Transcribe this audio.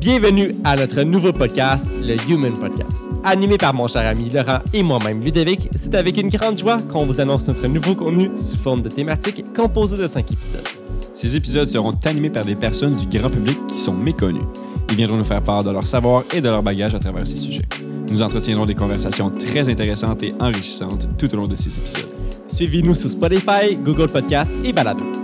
Bienvenue à notre nouveau podcast, le Human Podcast. Animé par mon cher ami Laurent et moi-même Ludovic, c'est avec une grande joie qu'on vous annonce notre nouveau contenu sous forme de thématiques composées de 5 épisodes. Ces épisodes seront animés par des personnes du grand public qui sont méconnues. Ils viendront nous faire part de leur savoir et de leur bagage à travers ces sujets. Nous entretiendrons des conversations très intéressantes et enrichissantes tout au long de ces épisodes. Suivez-nous sur Spotify, Google Podcasts et Balado.